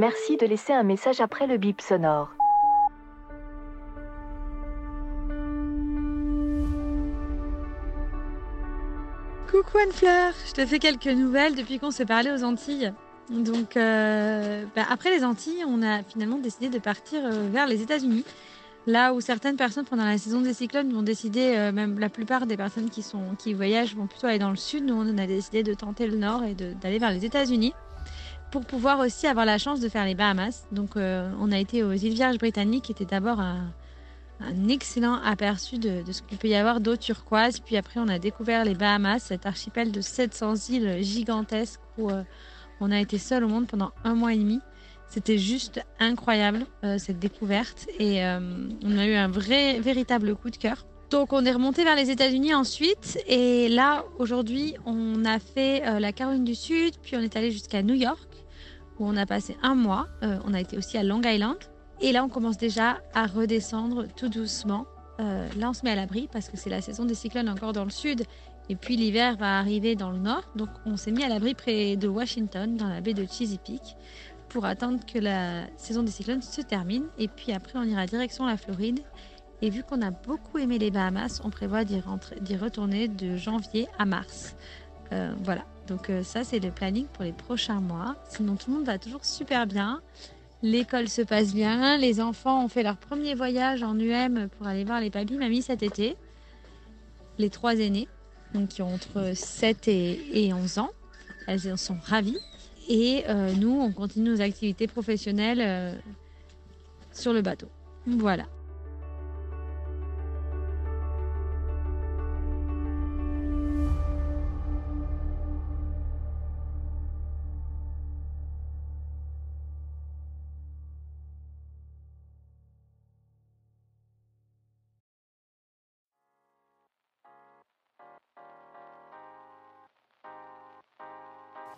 Merci de laisser un message après le bip sonore. Coucou Anne-Fleur, je te fais quelques nouvelles depuis qu'on s'est parlé aux Antilles. Donc, euh, bah, après les Antilles, on a finalement décidé de partir euh, vers les États-Unis. Là où certaines personnes pendant la saison des cyclones vont décider, euh, même la plupart des personnes qui, sont, qui voyagent vont plutôt aller dans le sud, nous on a décidé de tenter le nord et d'aller vers les États-Unis pour pouvoir aussi avoir la chance de faire les Bahamas. Donc on a été aux îles Vierges britanniques, qui était d'abord un, excellent aperçu de, ce qu'il peut y avoir d'eau turquoise. Puis après, on a découvert les Bahamas, cet archipel de 700 îles gigantesques où euh, on a été seul au monde pendant un mois et demi. C'était juste incroyable euh, cette découverte et euh, on a eu un vrai, véritable coup de cœur. Donc on est remonté vers les États-Unis ensuite et là aujourd'hui on a fait la Caroline du Sud puis on est allé jusqu'à New York où on a passé un mois. on a été aussi à Long Island et là, on commence déjà à redescendre tout doucement. Euh, là, on se met à l'abri parce que c'est la saison des cyclones encore dans le sud. Et puis l'hiver va arriver dans le nord. Donc on s'est mis à l'abri près de Washington, dans la baie de Chesapeake, pour attendre que la saison des cyclones se termine. Et puis après, on ira direction la Floride. Et vu qu'on a beaucoup aimé les Bahamas, on prévoit d'y, retourner de janvier à mars. Euh, voilà, donc euh, ça c'est le planning pour les prochains mois. Sinon tout le monde va toujours super bien. L'école se passe bien. Les enfants ont fait leur premier voyage en UM pour aller voir les papis mamies cet été. Les trois aînés, donc qui ont entre 7 et, 11 ans. Elles en sont ravies. Et euh, nous, on continue nos activités professionnelles sur le bateau. Voilà.